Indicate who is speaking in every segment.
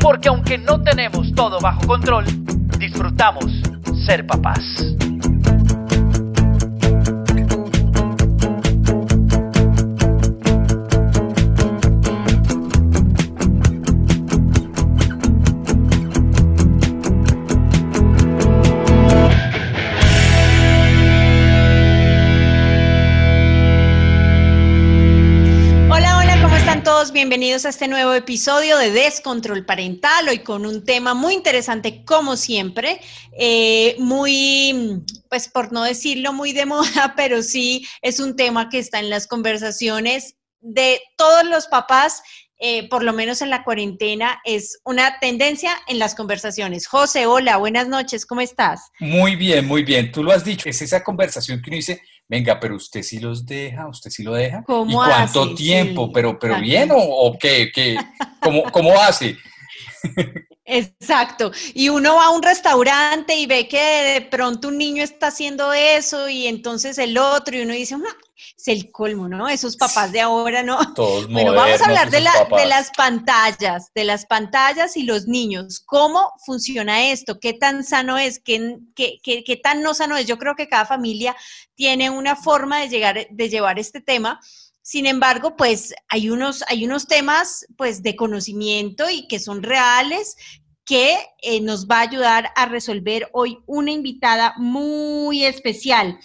Speaker 1: Porque aunque no tenemos todo bajo control, disfrutamos ser papás.
Speaker 2: Bienvenidos a este nuevo episodio de Descontrol Parental, hoy con un tema muy interesante como siempre, eh, muy, pues por no decirlo muy de moda, pero sí es un tema que está en las conversaciones de todos los papás. Eh, por lo menos en la cuarentena, es una tendencia en las conversaciones. José, hola, buenas noches, ¿cómo estás?
Speaker 3: Muy bien, muy bien. Tú lo has dicho, es esa conversación que uno dice, venga, pero usted sí los deja, usted sí lo deja. ¿Cómo ¿Y cuánto tiempo? pero, pero bien o, qué, qué? ¿Cómo, ¿Cómo hace?
Speaker 2: Exacto. Y uno va a un restaurante y ve que de pronto un niño está haciendo eso y entonces el otro y uno dice, es el colmo, ¿no? Esos papás de ahora, ¿no?
Speaker 3: Todos
Speaker 2: bueno, vamos a hablar de, de las pantallas, de las pantallas y los niños. ¿Cómo funciona esto? ¿Qué tan sano es? ¿Qué, qué, qué, qué tan no sano es? Yo creo que cada familia tiene una forma de, llegar, de llevar este tema sin embargo, pues hay unos, hay unos temas pues de conocimiento y que son reales que eh, nos va a ayudar a resolver hoy una invitada muy especial.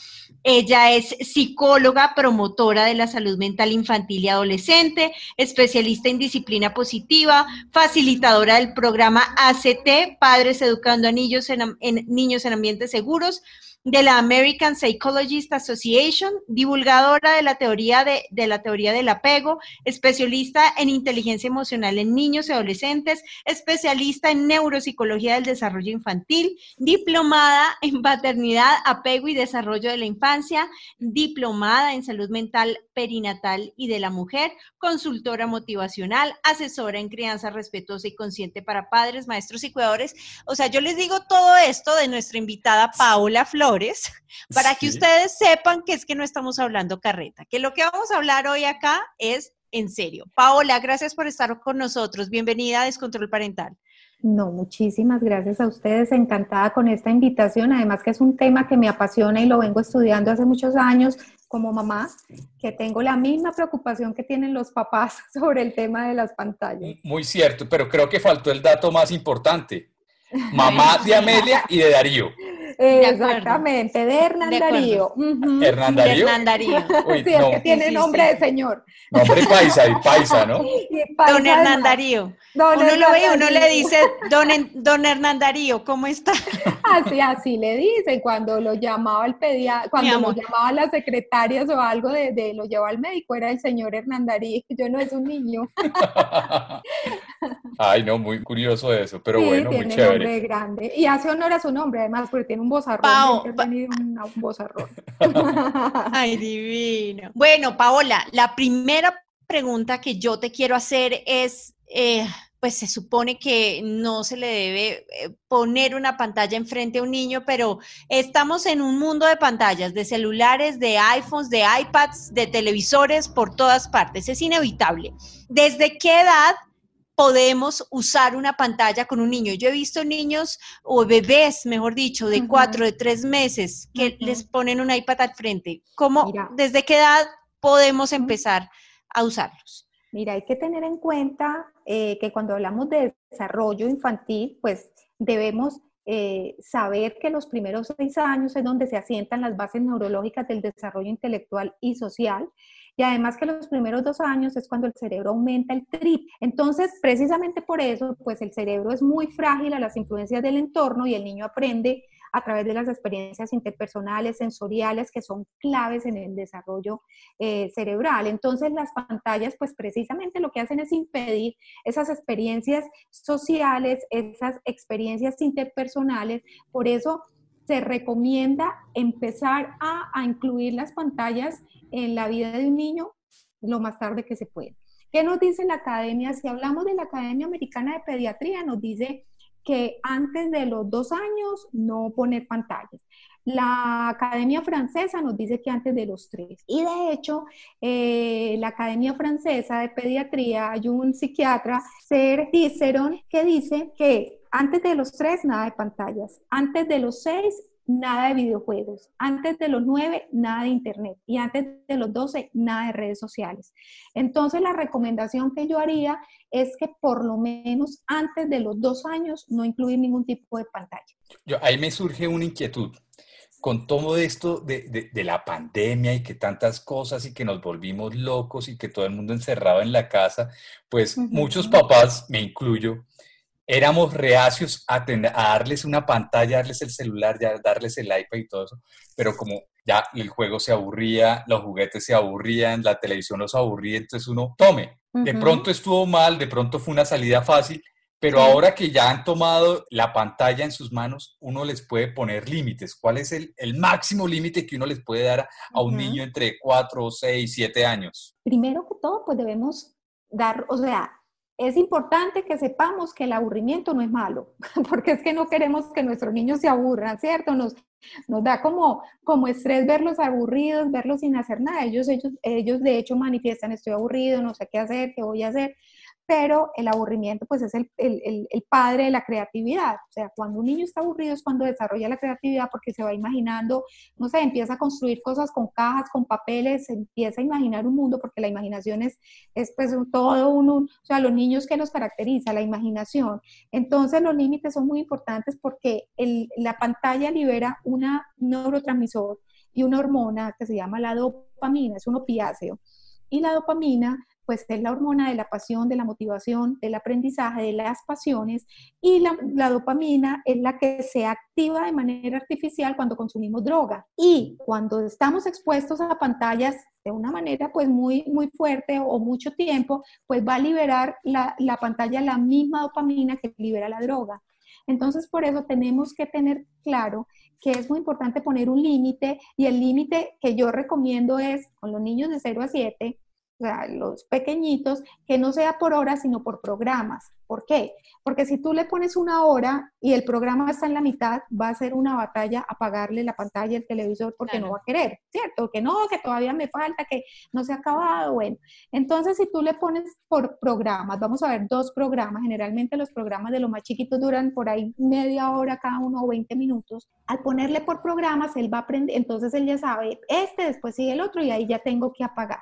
Speaker 2: Ella es psicóloga, promotora de la salud mental infantil y adolescente, especialista en disciplina positiva, facilitadora del programa ACT, Padres Educando a Niños en, Niños en Ambientes Seguros, de la American Psychologist Association, divulgadora de la teoría de, de, la teoría del apego, especialista en inteligencia emocional en niños y adolescentes, especialista en neuropsicología del desarrollo infantil, diplomada en paternidad, apego y desarrollo de la infancia, diplomada en salud mental perinatal y de la mujer, consultora motivacional, asesora en crianza respetuosa y consciente para padres, maestros y cuidadores. O sea, yo les digo todo esto de nuestra invitada Paola Flores para que ustedes sepan que es que no estamos hablando carreta, que lo que vamos a hablar hoy acá es en serio. Paola, gracias por estar con nosotros. Bienvenida a Descontrol Parental.
Speaker 4: No, muchísimas gracias a ustedes, encantada con esta invitación, además que es un tema que me apasiona y lo vengo estudiando hace muchos años como mamá, que tengo la misma preocupación que tienen los papás sobre el tema de las pantallas.
Speaker 3: Muy cierto, pero creo que faltó el dato más importante. Mamá de Amelia y de Darío.
Speaker 4: Exactamente, de Hernán Darío.
Speaker 3: Hernán Darío.
Speaker 2: Hernán Darío.
Speaker 4: sí, es que tiene nombre de señor.
Speaker 3: Nombre paisa y paisa, ¿no?
Speaker 2: don Hernán Darío. uno lo ve uno le dice, don, don Hernán Darío, ¿cómo está?
Speaker 4: Así, así le dicen, cuando lo llamaba el pediatra, cuando lo llamaba las secretarias o algo de, de, lo llevaba al médico, era el señor Hernán Darío, yo no es un niño.
Speaker 3: Ay, no, muy curioso eso, pero bueno, muy chévere.
Speaker 4: Nombre grande. Y hace honor a su nombre, además, porque tiene un bozarrón. un, bozarrón.
Speaker 2: Ay, divino. Bueno, Paola, la primera pregunta que yo te quiero hacer es, eh, pues se supone que no se le debe eh, poner una pantalla enfrente a un niño, pero estamos en un mundo de pantallas, de celulares, de iPhones, de iPads, de televisores por todas partes. Es inevitable. ¿Desde qué edad podemos usar una pantalla con un niño. Yo he visto niños o bebés, mejor dicho, de cuatro, de tres meses, que les ponen un iPad al frente. ¿Cómo, desde qué edad podemos empezar a usarlos?
Speaker 4: Mira, hay que tener en cuenta eh, que cuando hablamos de desarrollo infantil, pues debemos eh, saber que los primeros seis años es donde se asientan las bases neurológicas del desarrollo intelectual y social y además que los primeros dos años es cuando el cerebro aumenta el trip. Entonces, precisamente por eso, pues el cerebro es muy frágil a las influencias del entorno y el niño aprende a través de las experiencias interpersonales, sensoriales, que son claves en el desarrollo eh, cerebral. Entonces las pantallas, pues precisamente lo que hacen es impedir esas experiencias sociales, esas experiencias interpersonales. Por eso se recomienda empezar a, a incluir las pantallas en la vida de un niño lo más tarde que se pueda. ¿Qué nos dice la academia? Si hablamos de la Academia Americana de Pediatría, nos dice que antes de los dos años no poner pantallas. La Academia Francesa nos dice que antes de los tres. Y de hecho, eh, la Academia Francesa de Pediatría, hay un psiquiatra, Ser Ciceron, que dice que antes de los tres, nada de pantallas. Antes de los seis, nada de videojuegos. Antes de los nueve, nada de internet. Y antes de los doce, nada de redes sociales. Entonces, la recomendación que yo haría es que por lo menos antes de los dos años no incluir ningún tipo de pantalla.
Speaker 3: Yo, ahí me surge una inquietud. Con todo esto de, de, la pandemia y que tantas cosas y que nos volvimos locos y que todo el mundo encerrado en la casa, pues muchos papás, me incluyo, éramos reacios a, darles una pantalla, darles el celular, ya darles el iPad y todo eso, pero como ya el juego se aburría, los juguetes se aburrían, la televisión los aburría, entonces uno tome. De pronto estuvo mal, de pronto fue una salida fácil, pero ahora que ya han tomado la pantalla en sus manos, uno les puede poner límites. ¿Cuál es el, máximo límite que uno les puede dar a un niño entre 4, 6, 7 años?
Speaker 4: Primero que todo, pues debemos dar, o sea, es importante que sepamos que el aburrimiento no es malo, porque es que no queremos que nuestros niños se aburran, ¿cierto? Nos, da como, como estrés verlos aburridos, verlos sin hacer nada. Ellos, ellos, ellos de hecho manifiestan, estoy aburrido, no sé qué hacer, qué voy a hacer pero el aburrimiento pues es el, padre de la creatividad. O sea, cuando un niño está aburrido es cuando desarrolla la creatividad porque se va imaginando, no sé, empieza a construir cosas con cajas, con papeles, empieza a imaginar un mundo porque la imaginación es, es pues todo un, o sea, los niños que los caracteriza, la imaginación. Entonces los límites son muy importantes porque la pantalla libera una neurotransmisor y una hormona que se llama la dopamina, es un opiáceo. Y la dopamina pues es la hormona de la pasión, de la motivación, del aprendizaje, de las pasiones, y la, dopamina es la que se activa de manera artificial cuando consumimos droga. Y cuando estamos expuestos a pantallas de una manera pues muy, muy fuerte o mucho tiempo, pues va a liberar la, la pantalla la misma dopamina que libera la droga. Entonces, por eso tenemos que tener claro que es muy importante poner un límite y el límite que yo recomiendo es con los niños de 0 a 7, o sea, los pequeñitos, que no sea por horas, sino por programas. ¿Por qué? Porque si tú le pones una hora y el programa está en la mitad, va a ser una batalla apagarle la pantalla el televisor porque no va a querer, ¿cierto? Que no, que todavía me falta, que no se ha acabado. Bueno, entonces si tú le pones por programas, vamos a ver dos programas, generalmente los programas de los más chiquitos duran por ahí media hora cada uno o 20 minutos. Al ponerle por programas, él va a aprender, entonces él ya sabe, este después sigue el otro y ahí ya tengo que apagar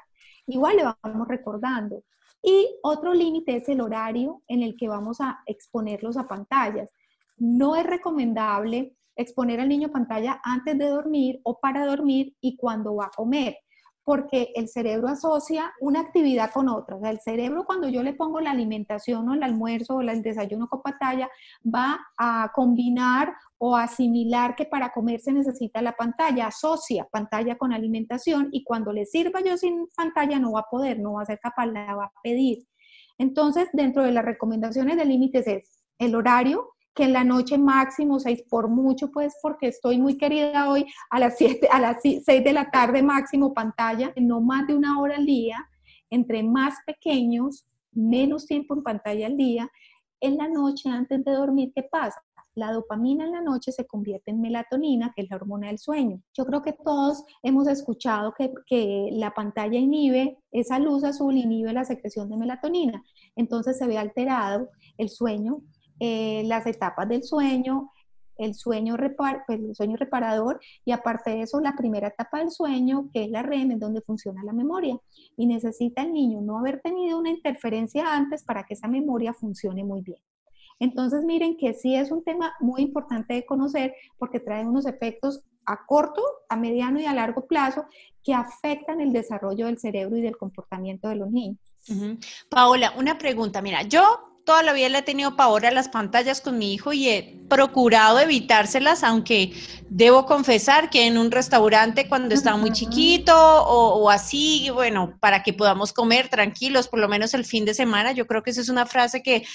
Speaker 4: igual le vamos recordando. Y otro límite es el horario en el que vamos a exponerlos a pantallas. No es recomendable exponer al niño a pantalla antes de dormir o para dormir y cuando va a comer porque el cerebro asocia una actividad con otra. O sea, el cerebro cuando yo le pongo la alimentación o el almuerzo o el desayuno con pantalla, va a combinar o asimilar que para comer se necesita la pantalla, asocia pantalla con alimentación y cuando le sirva yo sin pantalla no va a poder, no va a ser capaz, la va a pedir. Entonces, dentro de las recomendaciones de límites es el horario, que en la noche máximo seis por mucho, pues porque estoy muy querida hoy a las siete, a las seis de la tarde máximo pantalla, no más de una hora al día, entre más pequeños, menos tiempo en pantalla al día, en la noche antes de dormir, ¿qué pasa? La dopamina en la noche se convierte en melatonina, que es la hormona del sueño. Yo creo que todos hemos escuchado que, que la pantalla inhibe, esa luz azul inhibe la secreción de melatonina. Entonces se ve alterado el sueño eh, las etapas del sueño, el sueño, repar, pues, el sueño reparador y aparte de eso la primera etapa del sueño, que es la REM, en donde funciona la memoria. Y necesita el niño no haber tenido una interferencia antes para que esa memoria funcione muy bien. Entonces miren que sí es un tema muy importante de conocer porque trae unos efectos a corto, a mediano y a largo plazo que afectan el desarrollo del cerebro y del comportamiento de los niños.
Speaker 2: Paola, una pregunta. Mira, yo toda la vida le he tenido pavor a las pantallas con mi hijo y procurado evitárselas, aunque debo confesar que en un restaurante cuando estaba muy chiquito o, así, bueno, para que podamos comer tranquilos, por lo menos el fin de semana, yo creo que esa es una frase que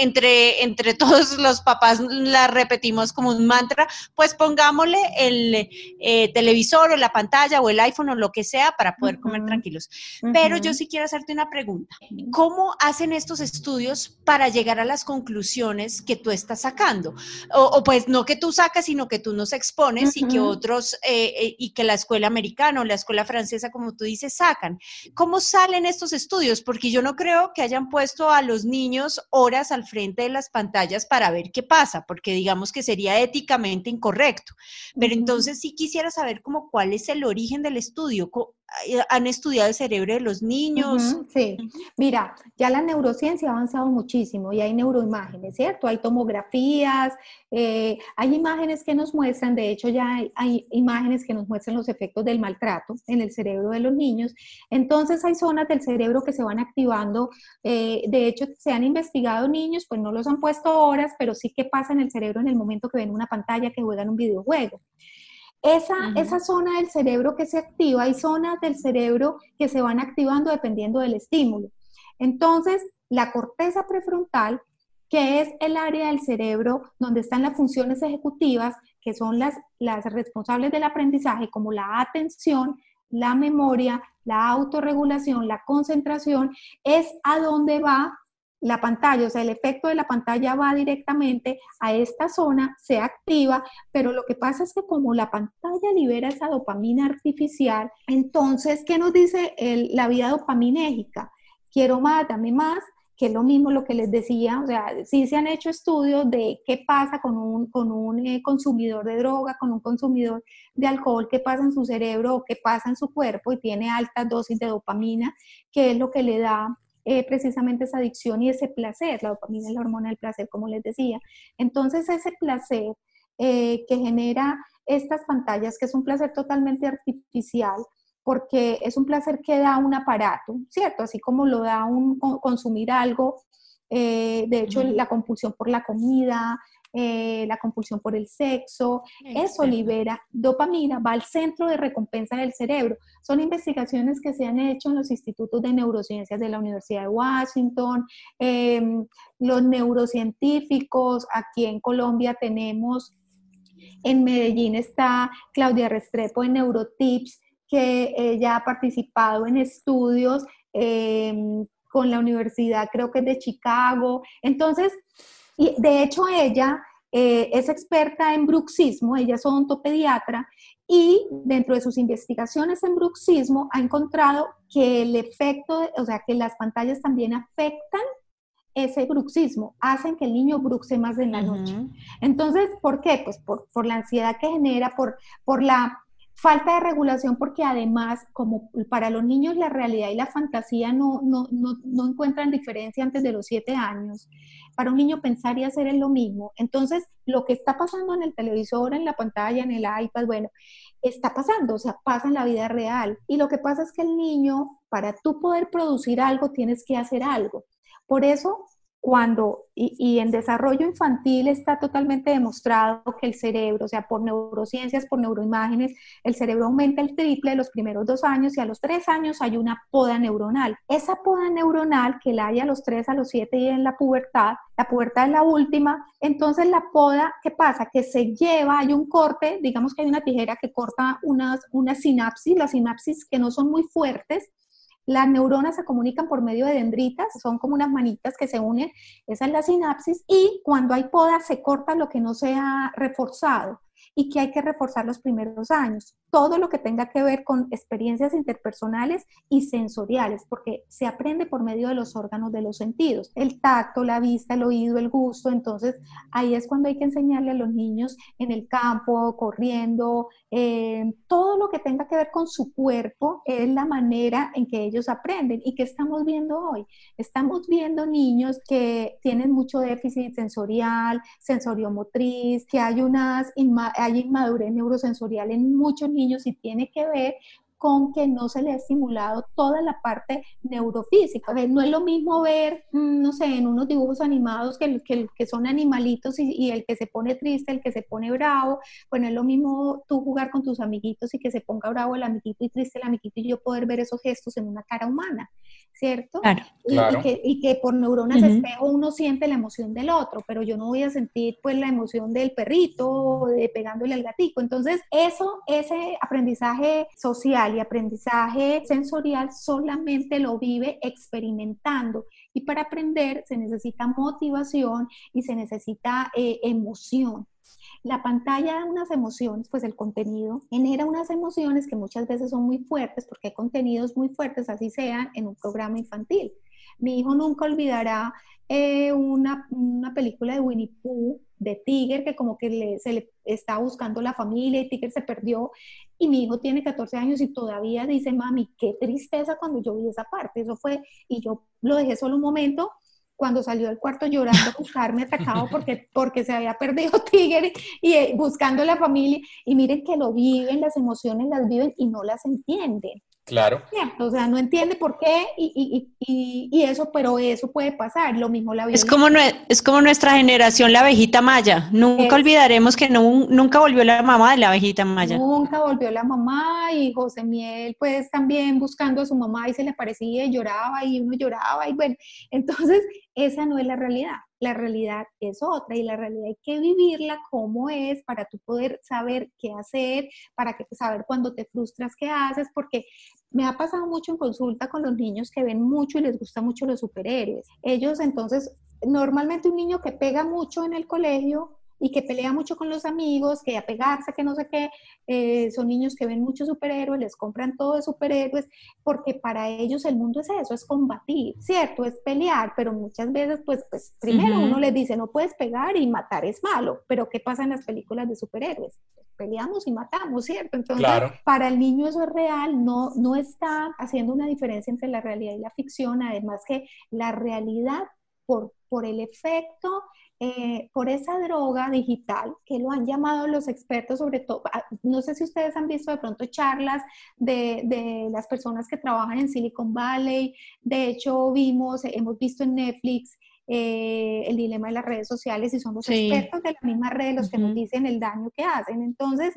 Speaker 2: entre, entre todos los papás la repetimos como un mantra, pues pongámosle el eh, televisor o la pantalla o el iPhone o lo que sea para poder comer tranquilos. Pero yo sí quiero hacerte una pregunta. ¿Cómo hacen estos estudios para llegar a las conclusiones que tú estás sacando? O, pues no que tú sacas, sino que tú nos expones y que otros, eh, eh, y que la escuela americana o la escuela francesa, como tú dices, sacan. ¿Cómo salen estos estudios? Porque yo no creo que hayan puesto a los niños horas al frente de las pantallas para ver qué pasa, porque digamos que sería éticamente incorrecto. Pero entonces sí quisiera saber como cuál es el origen del estudio, han estudiado el cerebro de los niños.
Speaker 4: sí, mira, ya la neurociencia ha avanzado muchísimo y hay neuroimágenes, ¿cierto? Hay tomografías, eh, hay imágenes que nos muestran, de hecho ya hay, imágenes que nos muestran los efectos del maltrato en el cerebro de los niños. Entonces hay zonas del cerebro que se van activando. Eh, de hecho, se han investigado niños, pues no los han puesto horas, pero sí que pasa en el cerebro en el momento que ven una pantalla, que juegan un videojuego. Esa, esa zona del cerebro que se activa, hay zonas del cerebro que se van activando dependiendo del estímulo. Entonces, la corteza prefrontal, que es el área del cerebro donde están las funciones ejecutivas, que son las, las responsables del aprendizaje, como la atención, la memoria, la autorregulación, la concentración, es a donde va la pantalla, o sea, el efecto de la pantalla va directamente a esta zona, se activa, pero lo que pasa es que como la pantalla libera esa dopamina artificial, entonces, ¿qué nos dice la vía dopaminérgica? Quiero más, dame más, que es lo mismo lo que les decía, o sea, sí se han hecho estudios de qué pasa con un, con un eh, consumidor de droga, con un consumidor de alcohol, qué pasa en su cerebro o qué pasa en su cuerpo y tiene altas dosis de dopamina, que es lo que le da eh, precisamente esa adicción y ese placer. La dopamina es la hormona del placer, como les decía. Entonces, ese placer eh, que genera estas pantallas, que es un placer totalmente artificial, porque es un placer que da un aparato, ¿cierto? Así como lo da un consumir algo, eh, de hecho, la compulsión por la comida, eh, la compulsión por el sexo, eso libera dopamina, va al centro de recompensa del cerebro. Son investigaciones que se han hecho en los institutos de neurociencias de la Universidad de Washington, em, los neurocientíficos, aquí en Colombia tenemos, en Medellín está Claudia Restrepo en Neurotips, que ella ha participado en estudios em, con la universidad, creo que es de Chicago. Entonces, y de hecho ella eh, es experta en bruxismo, ella es odontopediatra y dentro de sus investigaciones en bruxismo ha encontrado que el efecto, o sea, que las pantallas también afectan ese bruxismo, hacen que el niño bruxe más en la noche. Entonces, ¿por qué? Pues por, por, la ansiedad que genera, por, por la Falta de regulación porque además, como para los niños la realidad y la fantasía no, no, no, encuentran diferencia antes de los siete años, para un niño pensar y hacer es lo mismo. Entonces, lo que está pasando en el televisor, en la pantalla, en el iPad, bueno, está pasando, o sea, pasa en la vida real. Y lo que pasa es que el niño, para tú poder producir algo, tienes que hacer algo. Por eso cuando, y, en desarrollo infantil está totalmente demostrado que el cerebro, o sea, por neurociencias, por neuroimágenes, el cerebro aumenta el triple de los primeros dos años y a los tres años hay una poda neuronal. Esa poda neuronal que la hay a los tres, a los siete y en la pubertad, la pubertad es la última, entonces la poda, ¿qué pasa? Que se lleva, hay un corte, digamos que hay una tijera que corta unas, unas sinapsis, las sinapsis que no son muy fuertes, las neuronas se comunican por medio de dendritas, son como unas manitas que se unen, esa es la sinapsis, y cuando hay poda se corta lo que no se ha reforzado y que hay que reforzar los primeros años. Todo lo que tenga que ver con experiencias interpersonales y sensoriales, porque se aprende por medio de los órganos de los sentidos, el tacto, la vista, el oído, el gusto. Entonces, ahí es cuando hay que enseñarle a los niños en el campo, corriendo, eh, todo lo que tenga que ver con su cuerpo es la manera en que ellos aprenden. ¿Y qué estamos viendo hoy? Estamos viendo niños que tienen mucho déficit sensorial, sensoriomotriz, que hay unas inmadurez neurosensorial en muchos niños y tiene que ver con que no se le ha estimulado toda la parte neurofísica. No es lo mismo ver, mm, no sé, en unos dibujos animados que, que, que son animalitos y, y, el que se pone triste, el que se pone bravo. Bueno, es lo mismo tú jugar con tus amiguitos y que se ponga bravo el amiguito y triste el amiguito y yo poder ver esos gestos en una cara humana. ¿cierto?
Speaker 2: Claro.
Speaker 4: Y, que, por neuronas espejo uno siente la emoción del otro, pero yo no voy a sentir pues la emoción del perrito de pegándole al gatito. Entonces, eso, ese aprendizaje social y aprendizaje sensorial solamente lo vive experimentando. Y para aprender se necesita motivación y se necesita eh, emoción. La pantalla da unas emociones, pues el contenido genera unas emociones que muchas veces son muy fuertes, porque hay contenidos muy fuertes, así sean en un programa infantil. Mi hijo nunca olvidará eh, una, película de Winnie Pooh, de Tiger, que como que se le está buscando la familia y Tiger se perdió. Y mi hijo tiene 14 años y todavía dice, mami, qué tristeza cuando yo vi esa parte. Eso fue, y yo lo dejé solo un momento cuando salió del cuarto llorando buscarme atacado porque, porque se había perdido Tigre y, y, buscando la familia. Y miren que lo viven, las emociones las viven y no las entienden.
Speaker 3: Claro.
Speaker 4: O sea, no entiende por qué y, y, y, eso, pero eso puede pasar. Lo mismo la
Speaker 2: vida. Es como, es como nuestra generación, la abejita maya. Nunca olvidaremos que no, nunca volvió la mamá de la abejita maya.
Speaker 4: Nunca volvió la mamá y José Miel, pues también buscando a su mamá y se le aparecía y lloraba y uno lloraba y bueno, entonces esa no es la realidad la realidad es otra y la realidad hay que vivirla como es para tú poder saber qué hacer, para que saber cuando te frustras qué haces, porque me ha pasado mucho en consulta con los niños que ven mucho y les gusta mucho los superhéroes. Ellos entonces, normalmente un niño que pega mucho en el colegio y que pelea mucho con los amigos, que a pegarse, que no sé qué, eh, son niños que ven muchos superhéroes, les compran todo de superhéroes, porque para ellos el mundo es eso, es combatir, ¿cierto? Es pelear, pero muchas veces, pues, pues primero uno les dice, no puedes pegar y matar es malo, pero ¿qué pasa en las películas de superhéroes? Peleamos y matamos, ¿cierto? Entonces, para el niño eso es real, no, no está haciendo una diferencia entre la realidad y la ficción, además que la realidad por, por el efecto eh, por esa droga digital que lo han llamado los expertos, sobre todo, ah, no sé si ustedes han visto de pronto charlas de, de, las personas que trabajan en Silicon Valley, de hecho vimos, hemos visto en Netflix eh, el dilema de las redes sociales y son los expertos de la misma red los que nos dicen el daño que hacen. Entonces,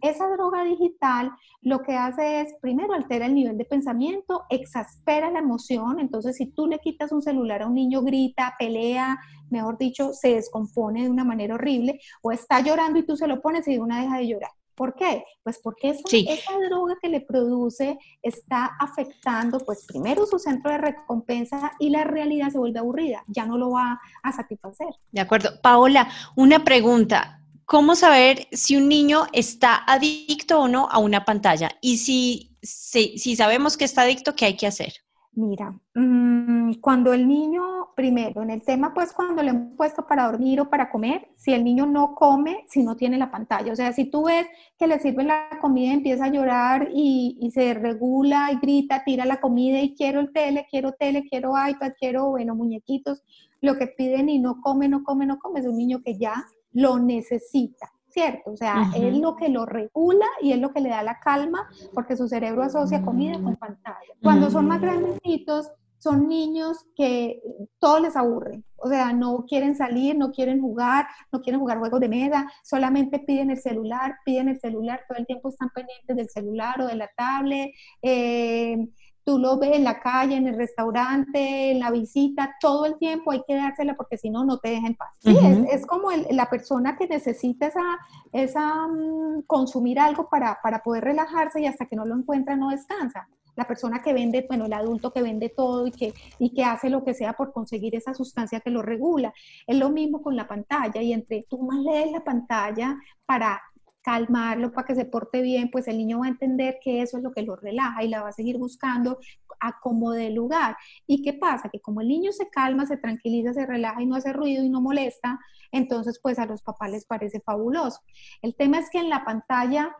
Speaker 4: esa droga digital lo que hace es, primero, altera el nivel de pensamiento, exaspera la emoción. Entonces, si tú le quitas un celular a un niño, grita, pelea, mejor dicho, se descompone de una manera horrible, o está llorando y tú se lo pones y de una deja de llorar. ¿Por qué? Pues porque esa, esa, droga que le produce está afectando, pues primero su centro de recompensa y la realidad se vuelve aburrida, ya no lo va a satisfacer.
Speaker 2: De acuerdo. Paola, una pregunta. ¿Cómo saber si un niño está adicto o no a una pantalla? Y si, si, si sabemos que está adicto, ¿qué hay que hacer?
Speaker 4: Mira, mm, cuando el niño, primero, en el tema, pues cuando le hemos puesto para dormir o para comer, si el niño no come, si no tiene la pantalla, o sea, si tú ves que le sirve la comida, empieza a llorar y, y se regula y grita, tira la comida y quiero el tele, quiero tele, quiero iPad, quiero, bueno, muñequitos, lo que piden y no come, no come, no come, es un niño que ya lo necesita. ¿Cierto? O sea, es lo que lo regula y es lo que le da la calma porque su cerebro asocia comida con pantalla. Cuando son más grandecitos, son niños que todo les aburre, o sea, no quieren salir, no quieren jugar, no quieren jugar juegos de mesa, solamente piden el celular, piden el celular, todo el tiempo están pendientes del celular o de la tablet, eh, tú lo ves en la calle, en el restaurante, en la visita, todo el tiempo hay que dársela porque si no, no te deja en paz. Sí, es, como la persona que necesita esa, esa mm, consumir algo para, para poder relajarse y hasta que no lo encuentra no descansa. La persona que vende, bueno, el adulto que vende todo y que, y que hace lo que sea por conseguir esa sustancia que lo regula. Es lo mismo con la pantalla y entre tú más lees la pantalla para calmarlo para que se porte bien, pues el niño va a entender que eso es lo que lo relaja y la va a seguir buscando a como de lugar. ¿Y qué pasa? Que como el niño se calma, se tranquiliza, se relaja y no hace ruido y no molesta, entonces pues a los papás les parece fabuloso. El tema es que en la pantalla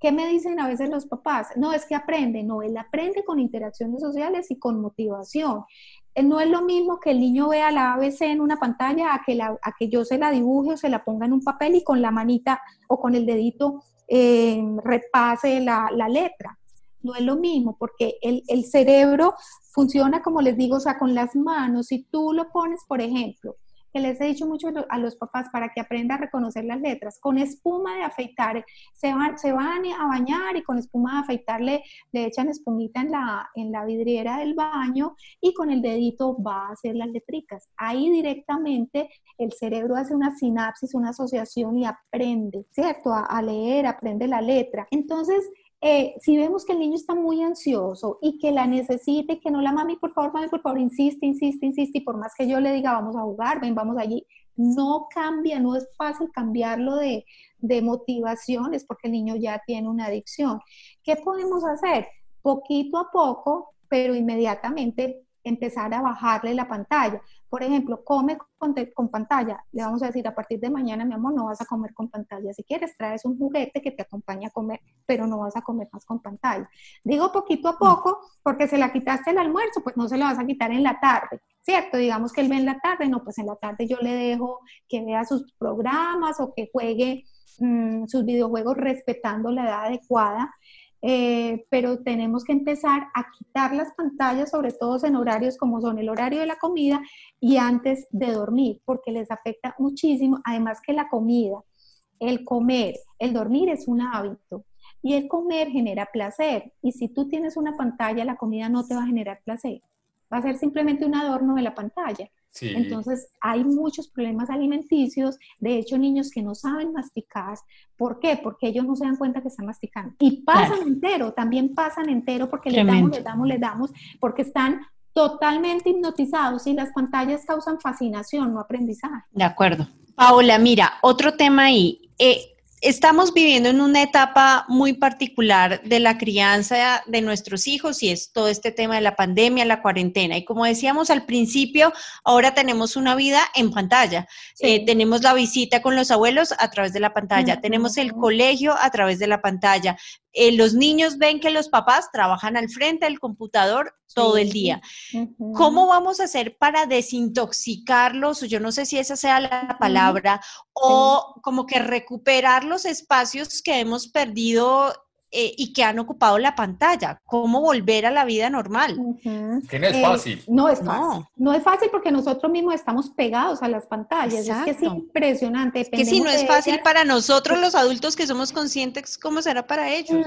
Speaker 4: ¿Qué me dicen a veces los papás? No, es que aprende, no, él aprende con interacciones sociales y con motivación. Eh, no es lo mismo que el niño vea la ABC en una pantalla a que, a que yo se la dibuje o se la ponga en un papel y con la manita o con el dedito eh, repase la, la letra. no es lo mismo, porque el, el cerebro funciona, como les digo, o sea, con las manos. Si tú lo pones, por ejemplo, que les he dicho mucho a los papás para que aprenda a reconocer las letras. Con espuma de afeitar, se van, se van a bañar y con espuma de afeitar le, echan espumita en la, en la vidriera del baño y con el dedito va a hacer las letricas. Ahí directamente el cerebro hace una sinapsis, una asociación y aprende, ¿cierto? A leer, aprende la letra. Entonces, eh, si vemos que el niño está muy ansioso y que la necesita y que no la mami, por favor, mami, por favor, insiste, insiste, insiste, y por más que yo le diga, vamos a jugar, ven, vamos allí, no cambia, no es fácil cambiarlo de, de motivaciones porque el niño ya tiene una adicción. ¿Qué podemos hacer? Poquito a poco, pero inmediatamente empezar a bajarle la pantalla. Por ejemplo, come con, pantalla. Le vamos a decir, a partir de mañana, mi amor, no vas a comer con pantalla. Si quieres, traes un juguete que te acompañe a comer, pero no vas a comer más con pantalla. Digo poquito a poco, porque se la quitaste el almuerzo, pues no se la vas a quitar en la tarde, ¿cierto? Digamos que él ve en la tarde, no, pues en la tarde yo le dejo que vea sus programas o que juegue mm, sus videojuegos respetando la edad adecuada eh, pero tenemos que empezar a quitar las pantallas, sobre todo en horarios como son el horario de la comida y antes de dormir, porque les afecta muchísimo, además que la comida, el comer, el dormir es un hábito. Y el comer genera placer. Y si tú tienes una pantalla, la comida no te va a generar placer. Va a ser simplemente un adorno de la pantalla. Entonces, hay muchos problemas alimenticios, de hecho, niños que no saben masticar. ¿Por qué? Porque ellos no se dan cuenta que están masticando. Y pasan entero, también pasan entero porque les damos, les damos, les damos, porque están totalmente hipnotizados y las pantallas causan fascinación, no aprendizaje.
Speaker 2: De acuerdo. Paola, mira, otro tema ahí. Eh, estamos viviendo en una etapa muy particular de la crianza de nuestros hijos y es todo este tema de la pandemia, la cuarentena. Y como decíamos al principio, ahora tenemos una vida en pantalla. Eh, tenemos la visita con los abuelos a través de la pantalla, tenemos el colegio a través de la pantalla, eh, los niños ven que los papás trabajan al frente del computador todo el día. ¿Cómo vamos a hacer para desintoxicarlos? Yo no sé si esa sea la palabra, o como que recuperar los espacios que hemos perdido eh, y que han ocupado la pantalla. ¿Cómo volver a la vida normal?
Speaker 3: Que no es eh, fácil.
Speaker 4: no es fácil. No. es fácil porque nosotros mismos estamos pegados a las pantallas. Es que es impresionante.
Speaker 2: que si no es fácil para nosotros los adultos que somos conscientes, ¿cómo será para ellos?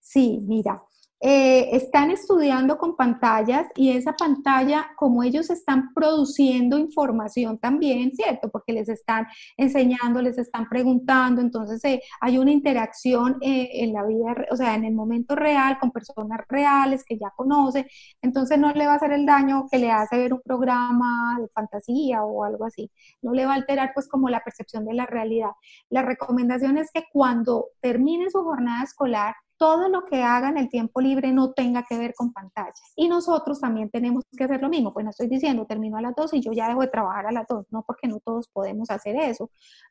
Speaker 4: Sí, mira, eh, están estudiando con pantallas y esa pantalla, como ellos están produciendo información también, ¿cierto? Porque les están enseñando, les están preguntando, entonces eh, hay una interacción eh, en la vida, o sea, en el momento real con personas reales que ya conoce, entonces no le va a hacer el daño que le hace ver un programa de fantasía o algo así, no le va a alterar pues como la percepción de la realidad. La recomendación es que cuando termine su jornada escolar, todo lo que haga en el tiempo libre no tenga que ver con pantallas. Y nosotros también tenemos que hacer lo mismo. Pues no estoy diciendo, termino a las 2 y yo ya dejo de trabajar a las 2, no porque no todos podemos hacer eso,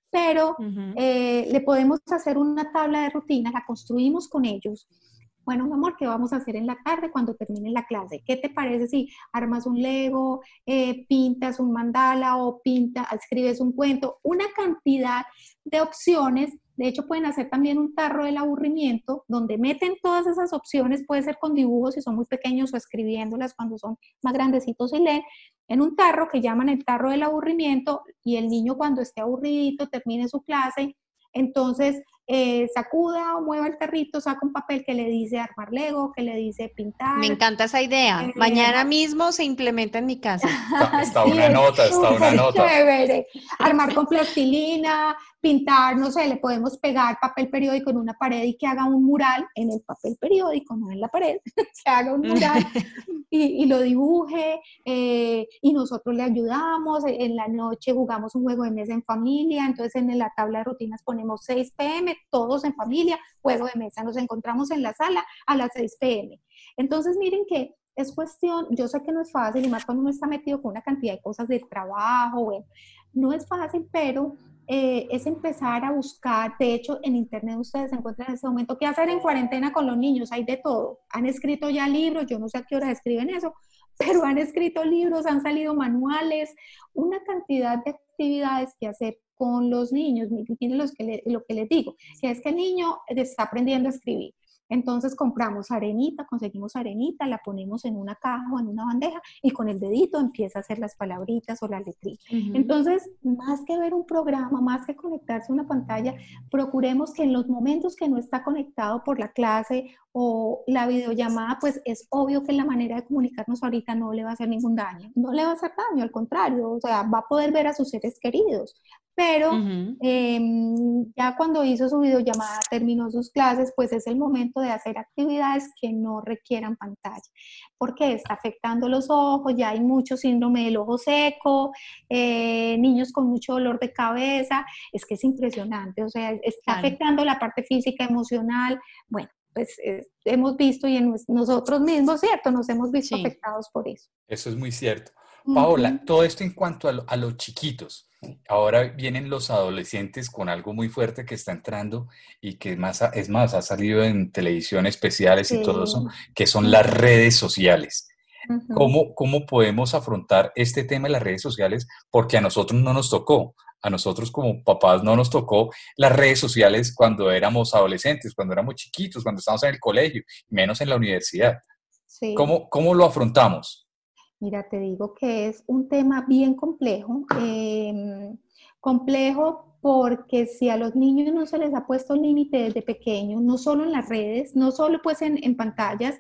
Speaker 4: pero eh, le podemos hacer una tabla de rutina, la construimos con ellos. Bueno, mi amor, ¿qué vamos a hacer en la tarde cuando termine la clase? ¿Qué te parece si armas un Lego, eh, pintas un mandala o pinta, escribes un cuento? Una cantidad de opciones de hecho, pueden hacer también un tarro del aburrimiento, donde meten todas esas opciones, puede ser con dibujos si son muy pequeños o escribiéndolas cuando son más grandecitos y leen, en un tarro que llaman el tarro del aburrimiento y el niño cuando esté aburridito termine su clase, entonces eh, sacuda o mueva el carrito, saca un papel que le dice armar Lego, que le dice pintar.
Speaker 2: Me encanta esa idea. Eh, Mañana mismo se implementa en mi casa.
Speaker 3: Está, una nota, está una nota.
Speaker 4: Chévere. Armar con plastilina, pintar, no sé, le podemos pegar papel periódico en una pared y que haga un mural en el papel periódico, no en la pared, que haga un mural y, lo dibuje eh, y nosotros le ayudamos. En la noche jugamos un juego de mesa en familia, entonces en la tabla de rutinas ponemos 6 pm, todos en familia, juego de mesa. Nos encontramos en la sala a las 6 pm. Entonces, miren que es cuestión, yo sé que no es fácil, y más cuando uno está metido con una cantidad de cosas de trabajo, bueno, no es fácil, pero eh, es empezar a buscar, de hecho en internet ustedes encuentran en ese momento qué hacer en cuarentena con los niños, hay de todo, han escrito ya libros, yo no sé a qué hora escriben eso, pero han escrito libros, han salido manuales, una cantidad de actividades que hacer con los niños. Miren que, lo que les digo, que es que el niño está aprendiendo a escribir. Entonces compramos arenita, conseguimos arenita, la ponemos en una caja o en una bandeja y con el dedito empieza a hacer las palabritas o las letritas. Entonces, más que ver un programa, más que conectarse a una pantalla, procuremos que en los momentos que no está conectado por la clase o la videollamada, pues es obvio que la manera de comunicarnos ahorita no le va a hacer ningún daño. No le va a hacer daño, al contrario, o sea, va a poder ver a sus seres queridos. Pero em, ya cuando hizo su videollamada, terminó sus clases, pues es el momento de hacer actividades que no requieran pantalla, porque está afectando los ojos, ya hay mucho síndrome del ojo seco, eh, niños con mucho dolor de cabeza, es que es impresionante, o sea, está afectando la parte física, emocional, bueno, pues eh, hemos visto y en nosotros mismos, ¿cierto? Nos hemos visto afectados por eso.
Speaker 3: Eso es muy cierto. Paola, todo esto en cuanto a, los chiquitos. Ahora vienen los adolescentes con algo muy fuerte que está entrando y que más, es más, ha salido en televisión especiales y todo eso, que son las redes sociales. ¿Cómo, ¿Cómo podemos afrontar este tema de las redes sociales? Porque a nosotros no nos tocó a nosotros como papás no nos tocó las redes sociales cuando éramos adolescentes, cuando éramos chiquitos, cuando estábamos en el colegio, menos en la universidad. ¿Cómo, ¿Cómo, lo afrontamos?
Speaker 4: Mira, te digo que es un tema bien complejo. Em, complejo porque si a los niños no se les ha puesto límite desde pequeños, no solo en las redes, no solo pues en, en pantallas,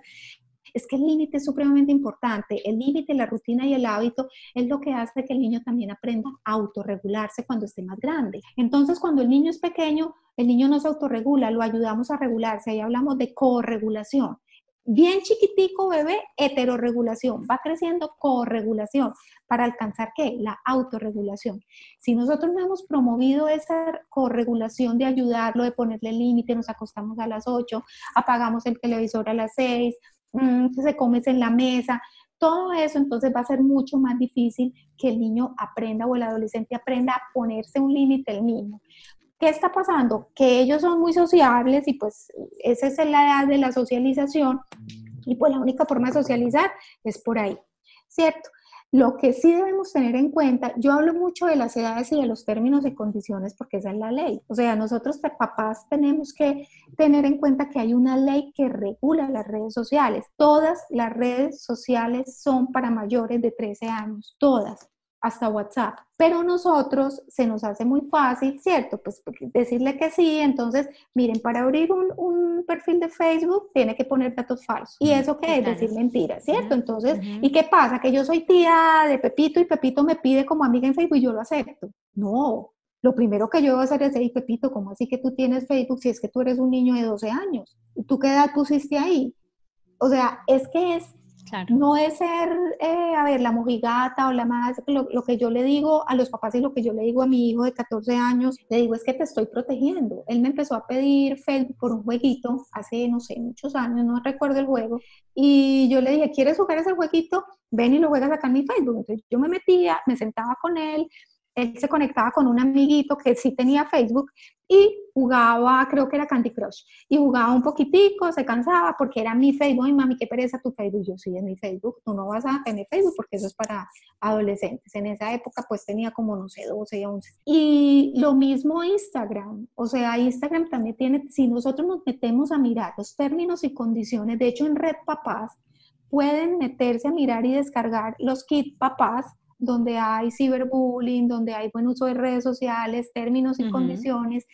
Speaker 4: es que el límite es supremamente importante. El límite, la rutina y el hábito es lo que hace que el niño también aprenda a autorregularse cuando esté más grande. Entonces, cuando el niño es pequeño, el niño no se autorregula, lo ayudamos a regularse. Ahí hablamos de corregulación. Bien chiquitico bebé, heterorregulación, va creciendo corregulación para alcanzar qué? La autorregulación. Si nosotros no hemos promovido esa corregulación de ayudarlo, de ponerle límite, nos acostamos a las 8, apagamos el televisor a las 6, Mm, se comes en la mesa, todo eso entonces va a ser mucho más difícil que el niño aprenda o el adolescente aprenda a ponerse un límite el mismo. ¿Qué está pasando? Que ellos son muy sociables y pues esa es la edad de la socialización y pues la única forma de socializar es por ahí, ¿cierto? Lo que sí debemos tener en cuenta, yo hablo mucho de las edades y de los términos y condiciones porque esa es la ley. O sea, nosotros papás tenemos que tener en cuenta que hay una ley que regula las redes sociales. Todas las redes sociales son para mayores de 13 años, todas hasta WhatsApp. Pero nosotros se nos hace muy fácil, ¿cierto? Pues decirle que sí, entonces, miren, para abrir un, perfil de Facebook tiene que poner datos falsos. ¿Y eso qué es? Decir mentiras, ¿cierto? Entonces, ¿y qué pasa? Que yo soy tía de Pepito y Pepito me pide como amiga en Facebook y yo lo acepto. No, lo primero que yo voy a hacer es decir, Pepito, ¿cómo así que tú tienes Facebook si es que tú eres un niño de 12 años? ¿Y tú qué edad pusiste ahí? O sea, es que es no es ser, eh, a ver, la mojigata o la más, lo, que yo le digo a los papás y lo que yo le digo a mi hijo de 14 años, le digo es que te estoy protegiendo. Él me empezó a pedir Facebook por un jueguito hace, no sé, muchos años, no recuerdo el juego, y yo le dije, ¿quieres jugar ese jueguito? Ven y lo juegas acá en mi Facebook. Entonces yo me metía, me sentaba con él, él se conectaba con un amiguito que sí tenía Facebook y jugaba, creo que era Candy Crush, y jugaba un poquitico, se cansaba porque era mi Facebook, y mami, qué pereza tu Facebook, yo sí, es mi Facebook, tú no vas a tener Facebook porque eso es para adolescentes, en esa época pues tenía como, no sé, 12 o 11. Y lo mismo Instagram, o sea, Instagram también tiene, si nosotros nos metemos a mirar los términos y condiciones, de hecho en Red Papás, pueden meterse a mirar y descargar los kits papás donde hay ciberbullying, donde hay buen uso de redes sociales, términos y condiciones.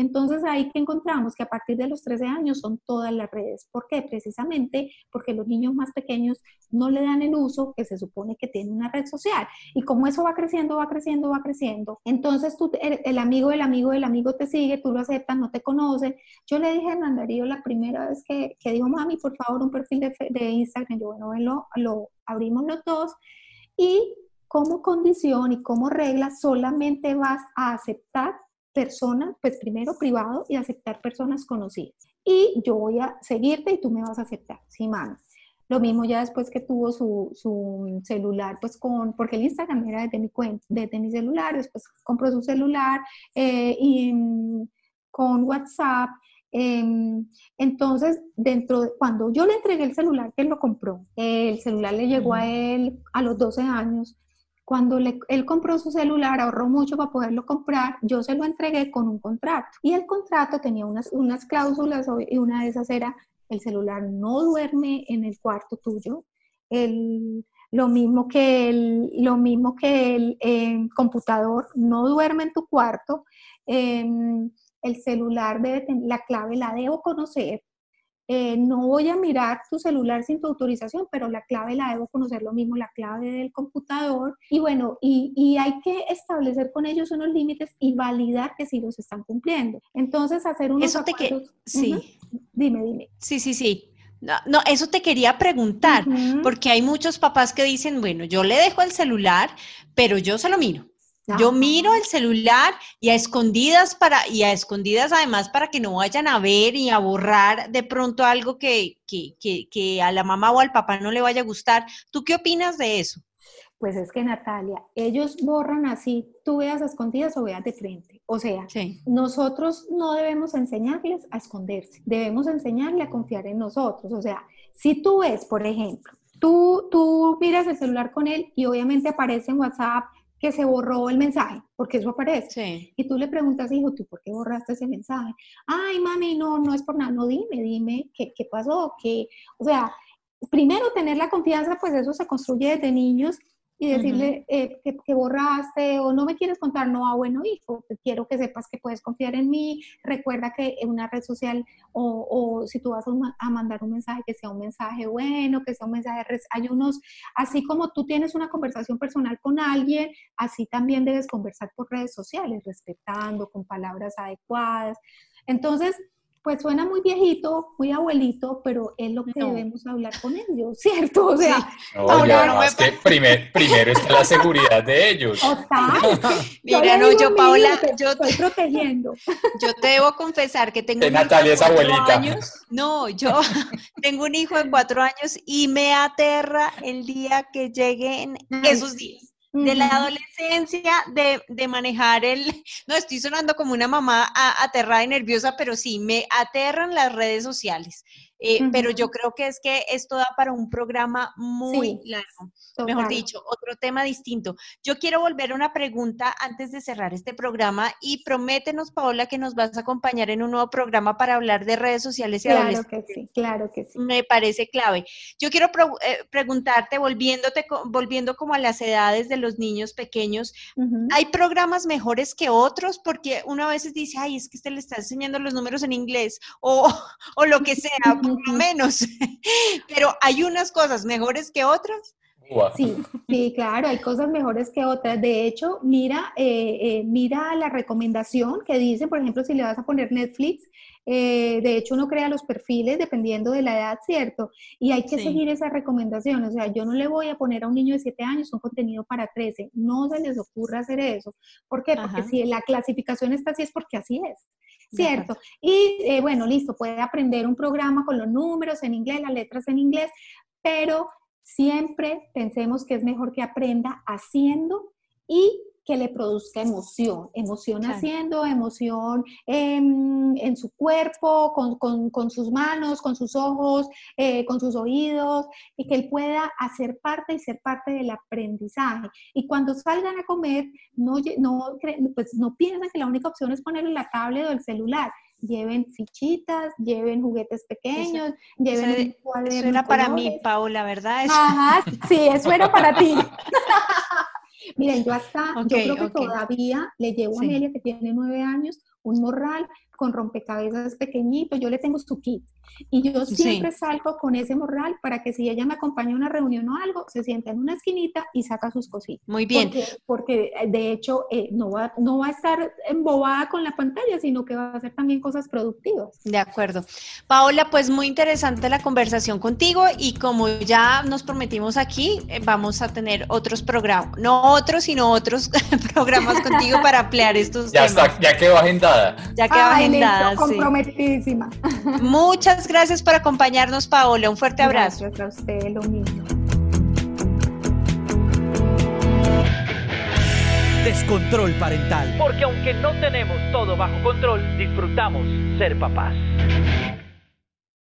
Speaker 4: Entonces ahí que encontramos que a partir de los 13 años son todas las redes. ¿Por qué? Precisamente porque los niños más pequeños no le dan el uso que se supone que tiene una red social. Y como eso va creciendo, va creciendo, va creciendo, entonces tú, el, amigo del amigo del amigo te sigue, tú lo aceptas, no te conoce. Yo le dije a Nandarío la primera vez que, que dijo, mami, por favor, un perfil de, de Instagram. Yo, bueno, lo, lo abrimos los dos y como condición y como regla solamente vas a aceptar personas, pues primero privado y aceptar personas conocidas. Y yo voy a seguirte y tú me vas a aceptar, sí, mami. Lo mismo ya después que tuvo su, su, celular, pues con, porque el Instagram era desde mi cuenta, desde mi celular, después compró su celular eh, y con WhatsApp. Em, entonces, dentro de, cuando yo le entregué el celular que él lo compró, el celular le llegó a él a los 12 años, cuando él compró su celular, ahorró mucho para poderlo comprar, yo se lo entregué con un contrato. Y el contrato tenía unas, unas cláusulas y una de esas era el celular no duerme en el cuarto tuyo, lo mismo que el, lo mismo que el eh, computador no duerme en tu cuarto, em, el celular debe tener, la clave la debo conocer, eh, no voy a mirar tu celular sin tu autorización, pero la clave la debo conocer lo mismo, la clave del computador. Y bueno, y, hay que establecer con ellos unos límites y validar que sí los están cumpliendo. Entonces, hacer unos
Speaker 2: Eso te que... Sí.
Speaker 4: Dime, dime.
Speaker 2: Sí, sí, sí. No, no, eso te quería preguntar, porque hay muchos papás que dicen, bueno, yo le dejo el celular, pero yo se lo miro. Yo miro el celular y a escondidas para, y a escondidas además para que no vayan a ver y a borrar de pronto algo que, que, que, que a la mamá o al papá no le vaya a gustar. ¿Tú qué opinas de eso?
Speaker 4: Pues es que Natalia, ellos borran así, tú veas a escondidas o veas de frente. O sea, nosotros no debemos enseñarles a esconderse, debemos enseñarle a confiar en nosotros. O sea, si tú ves, por ejemplo, tú, tú miras el celular con él y obviamente aparece en WhatsApp que se borró el mensaje, porque eso aparece. Y tú le preguntas, hijo, ¿tú por qué borraste ese mensaje? Ay, mami, no, no es por nada, no dime, dime qué, qué pasó, qué, o sea, primero tener la confianza, pues eso se construye desde niños y decirle eh, que, borraste o no me quieres contar, no, ah, bueno, hijo, quiero que sepas que puedes confiar en mí, recuerda que en una red social o, o si tú vas a, mandar un mensaje, que sea un mensaje bueno, que sea un mensaje, hay unos, así como tú tienes una conversación personal con alguien, así también debes conversar por redes sociales, respetando, con palabras adecuadas. Entonces, pues suena muy viejito, muy abuelito, pero es lo que debemos hablar con ellos, ¿cierto? O sea,
Speaker 3: no es que primero está la seguridad de ellos.
Speaker 2: Mira, no, yo, Paola, yo
Speaker 4: te estoy protegiendo.
Speaker 2: Yo te debo confesar que tengo
Speaker 3: un Natalia es abuelita.
Speaker 2: Años. No, yo tengo un hijo de cuatro años y me aterra el día que lleguen esos días de la adolescencia, de, de, manejar el, no estoy sonando como una mamá aterrada y nerviosa, pero sí, me aterran las redes sociales. Eh, pero yo creo que es que esto da para un programa muy largo. Mejor dicho, otro tema distinto. Yo quiero volver a una pregunta antes de cerrar este programa y prométenos, Paola, que nos vas a acompañar en un nuevo programa para hablar de redes sociales y
Speaker 4: Claro que sí, claro que sí.
Speaker 2: Me parece clave. Yo quiero eh, preguntarte, volviéndote, volviendo como a las edades de los niños pequeños, ¿hay programas mejores que otros? Porque uno a veces dice, ay, es que usted le está enseñando los números en inglés o, o lo que sea, por lo menos. Pero hay unas cosas mejores que otras.
Speaker 4: Sí, sí, claro, hay cosas mejores que otras. De hecho, mira, eh, eh, mira la recomendación que dice, por ejemplo, si le vas a poner Netflix, eh, de hecho uno crea los perfiles dependiendo de la edad, ¿cierto? Y hay que seguir esa recomendación. O sea, yo no le voy a poner a un niño de 7 años un contenido para 13. No se les ocurra hacer eso. ¿Por qué? Porque si la clasificación está así es porque así es. ¿Cierto? Y bueno, listo, puede aprender un programa con los números en inglés, las letras en inglés, pero Siempre pensemos que es mejor que aprenda haciendo y que le produzca emoción, emoción haciendo, emoción en, su cuerpo, con, sus manos, con sus ojos, eh, con sus oídos, y que él pueda hacer parte y ser parte del aprendizaje. Y cuando salgan a comer, no, no, pues no piensen que la única opción es ponerle la tablet o el celular lleven fichitas, lleven juguetes pequeños, lleven
Speaker 2: eso, un Eso era para mí, Paula, ¿verdad?
Speaker 4: Ajá, sí, eso era para ti. Miren, yo hasta, yo creo que todavía le llevo a Amelia, que tiene nueve años, un morral con rompecabezas pequeñito, yo le tengo su kit. Y yo siempre salgo con ese morral para que si ella me acompaña a una reunión o algo, se sienta en una esquinita y saca sus cositas.
Speaker 2: Muy bien.
Speaker 4: Porque, eh, de hecho eh, no, va, no va a estar embobada con la pantalla, sino que va a hacer también cosas productivas.
Speaker 2: De acuerdo. Paola, pues muy interesante la conversación contigo y como ya nos prometimos aquí, eh, vamos a tener otros programas, no otros, sino otros programas contigo para ampliar estos
Speaker 3: ya
Speaker 2: temas.
Speaker 3: Está, ya quedó agendada.
Speaker 2: Ya quedó agendada
Speaker 4: comprometidísima.
Speaker 2: Muchas gracias por acompañarnos, Paola. Un fuerte abrazo.
Speaker 4: Gracias a usted, lo mismo.
Speaker 1: Descontrol parental.
Speaker 5: Porque aunque no tenemos todo bajo control, disfrutamos ser papás.